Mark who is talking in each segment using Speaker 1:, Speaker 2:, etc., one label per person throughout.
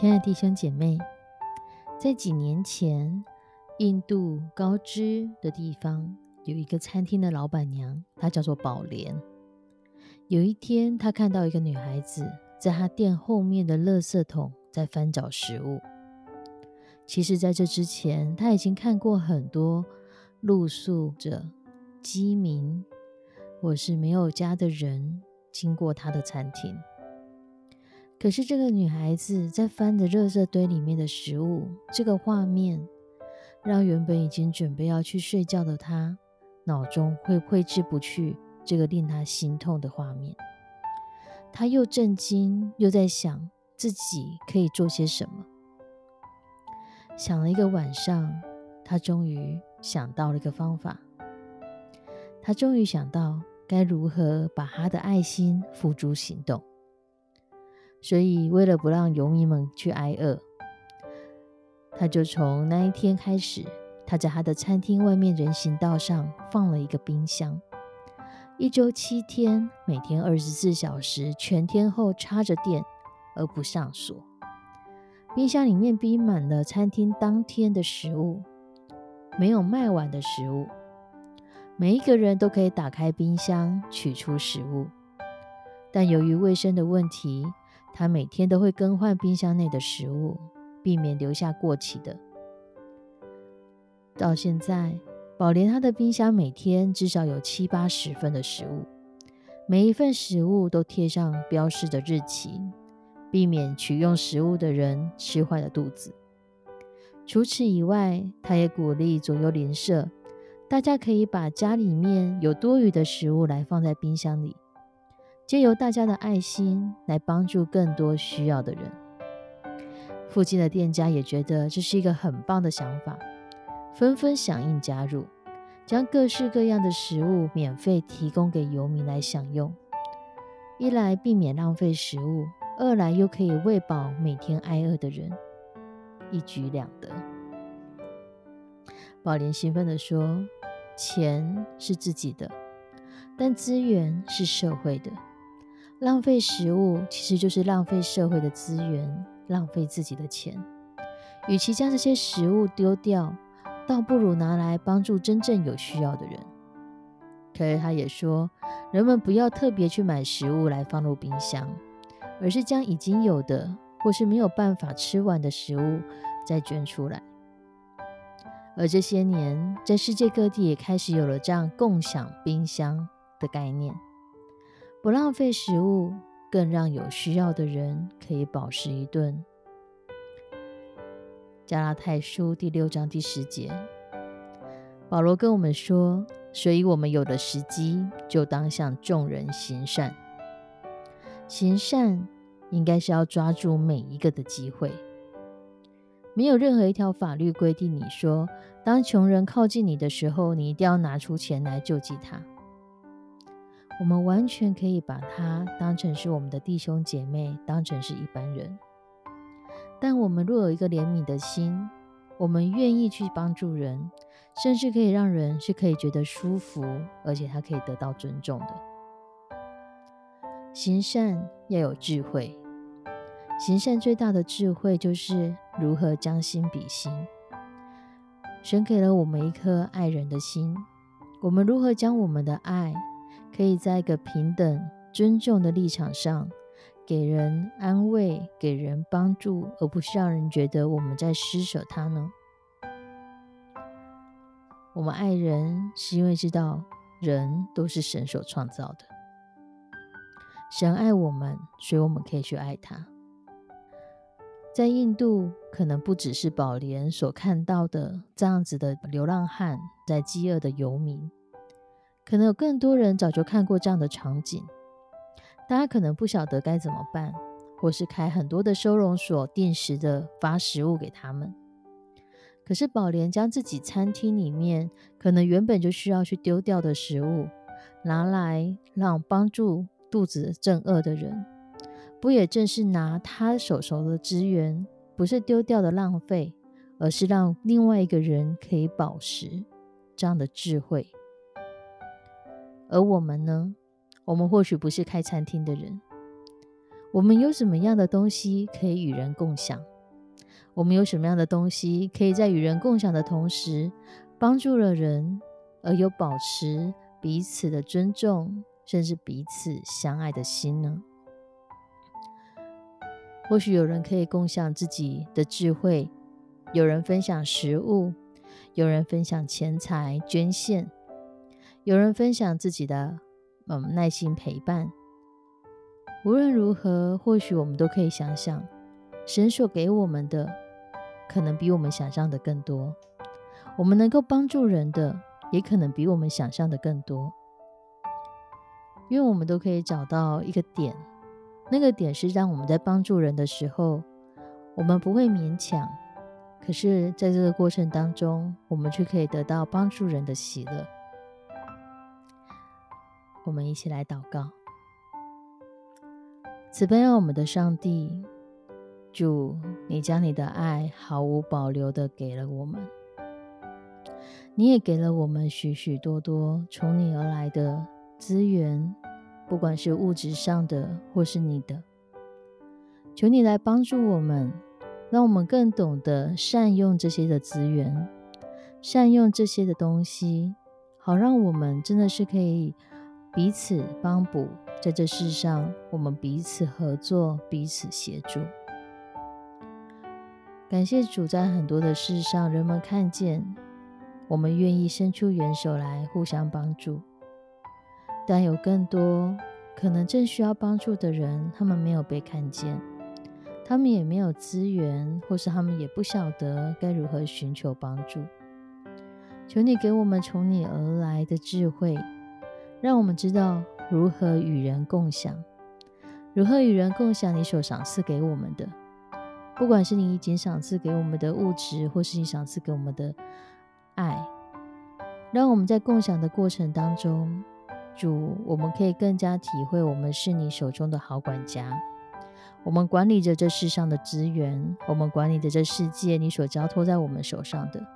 Speaker 1: 亲爱的弟兄姐妹，在几年前，印度高知的地方有一个餐厅的老板娘，她叫做宝莲。有一天，她看到一个女孩子在她店后面的垃圾桶在翻找食物。其实，在这之前，她已经看过很多露宿者、饥民或是没有家的人经过她的餐厅。可是，这个女孩子在翻着热圾堆里面的食物，这个画面让原本已经准备要去睡觉的她，脑中会挥之不去这个令她心痛的画面。她又震惊，又在想自己可以做些什么。想了一个晚上，她终于想到了一个方法。她终于想到该如何把她的爱心付诸行动。所以，为了不让游民们去挨饿，他就从那一天开始，他在他的餐厅外面人行道上放了一个冰箱，一周七天，每天二十四小时，全天候插着电而不上锁。冰箱里面逼满了餐厅当天的食物，没有卖完的食物，每一个人都可以打开冰箱取出食物，但由于卫生的问题。他每天都会更换冰箱内的食物，避免留下过期的。到现在，宝莲他的冰箱每天至少有七八十份的食物，每一份食物都贴上标示的日期，避免取用食物的人吃坏了肚子。除此以外，他也鼓励左右邻舍，大家可以把家里面有多余的食物来放在冰箱里。借由大家的爱心来帮助更多需要的人，附近的店家也觉得这是一个很棒的想法，纷纷响应加入，将各式各样的食物免费提供给游民来享用。一来避免浪费食物，二来又可以喂饱每天挨饿的人，一举两得。宝莲兴奋地说：“钱是自己的，但资源是社会的。”浪费食物其实就是浪费社会的资源，浪费自己的钱。与其将这些食物丢掉，倒不如拿来帮助真正有需要的人。可是他也说，人们不要特别去买食物来放入冰箱，而是将已经有的或是没有办法吃完的食物再捐出来。而这些年，在世界各地也开始有了这样共享冰箱的概念。不浪费食物，更让有需要的人可以饱食一顿。加拉太书第六章第十节，保罗跟我们说：“所以我们有了时机，就当向众人行善。行善应该是要抓住每一个的机会。没有任何一条法律规定你说，当穷人靠近你的时候，你一定要拿出钱来救济他。”我们完全可以把他当成是我们的弟兄姐妹，当成是一般人。但我们若有一个怜悯的心，我们愿意去帮助人，甚至可以让人是可以觉得舒服，而且他可以得到尊重的。行善要有智慧，行善最大的智慧就是如何将心比心。神给了我们一颗爱人的心，我们如何将我们的爱？可以在一个平等、尊重的立场上，给人安慰、给人帮助，而不是让人觉得我们在施舍他呢？我们爱人，是因为知道人都是神所创造的。神爱我们，所以我们可以去爱他。在印度，可能不只是宝莲所看到的这样子的流浪汉，在饥饿的游民，可能有更多人早就看过这样的场景。大家可能不晓得该怎么办，或是开很多的收容所，定时的发食物给他们。可是宝莲将自己餐厅里面可能原本就需要去丢掉的食物，拿来让帮助肚子正饿的人。不也正是拿他手手的资源，不是丢掉的浪费，而是让另外一个人可以饱食，这样的智慧。而我们呢？我们或许不是开餐厅的人，我们有什么样的东西可以与人共享？我们有什么样的东西可以在与人共享的同时，帮助了人，而又保持彼此的尊重，甚至彼此相爱的心呢？或许有人可以共享自己的智慧，有人分享食物，有人分享钱财捐献，有人分享自己的嗯耐心陪伴。无论如何，或许我们都可以想想，神所给我们的，可能比我们想象的更多。我们能够帮助人的，也可能比我们想象的更多。因为我们都可以找到一个点。那个点是让我们在帮助人的时候，我们不会勉强，可是在这个过程当中，我们却可以得到帮助人的喜乐。我们一起来祷告：慈悲我们的上帝，主，你将你的爱毫无保留的给了我们，你也给了我们许许多多从你而来的资源。不管是物质上的，或是你的，求你来帮助我们，让我们更懂得善用这些的资源，善用这些的东西，好让我们真的是可以彼此帮补，在这世上，我们彼此合作，彼此协助。感谢主，在很多的事上，人们看见我们愿意伸出援手来互相帮助。但有更多可能正需要帮助的人，他们没有被看见，他们也没有资源，或是他们也不晓得该如何寻求帮助。求你给我们从你而来的智慧，让我们知道如何与人共享，如何与人共享你所赏赐给我们的，不管是你已经赏赐给我们的物质，或是你赏赐给我们的爱，让我们在共享的过程当中。主，我们可以更加体会，我们是你手中的好管家。我们管理着这世上的资源，我们管理着这世界你所交托在我们手上的。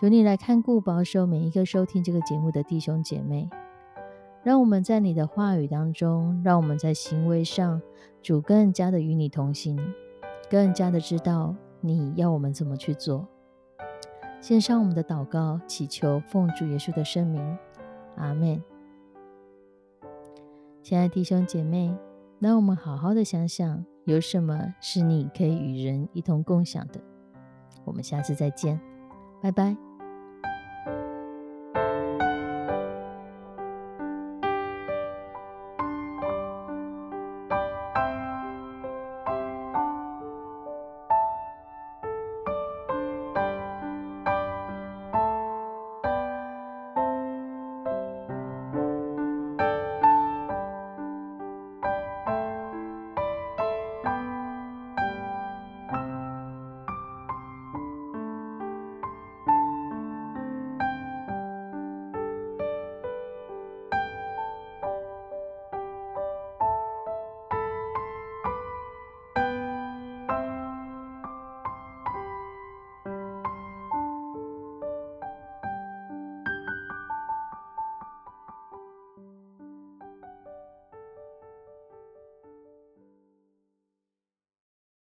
Speaker 1: 求你来看顾保守每一个收听这个节目的弟兄姐妹，让我们在你的话语当中，让我们在行为上，主更加的与你同行，更加的知道你要我们怎么去做。献上我们的祷告，祈求奉主耶稣的圣名，阿门。亲爱的弟兄姐妹，让我们好好的想想，有什么是你可以与人一同共享的。我们下次再见，拜拜。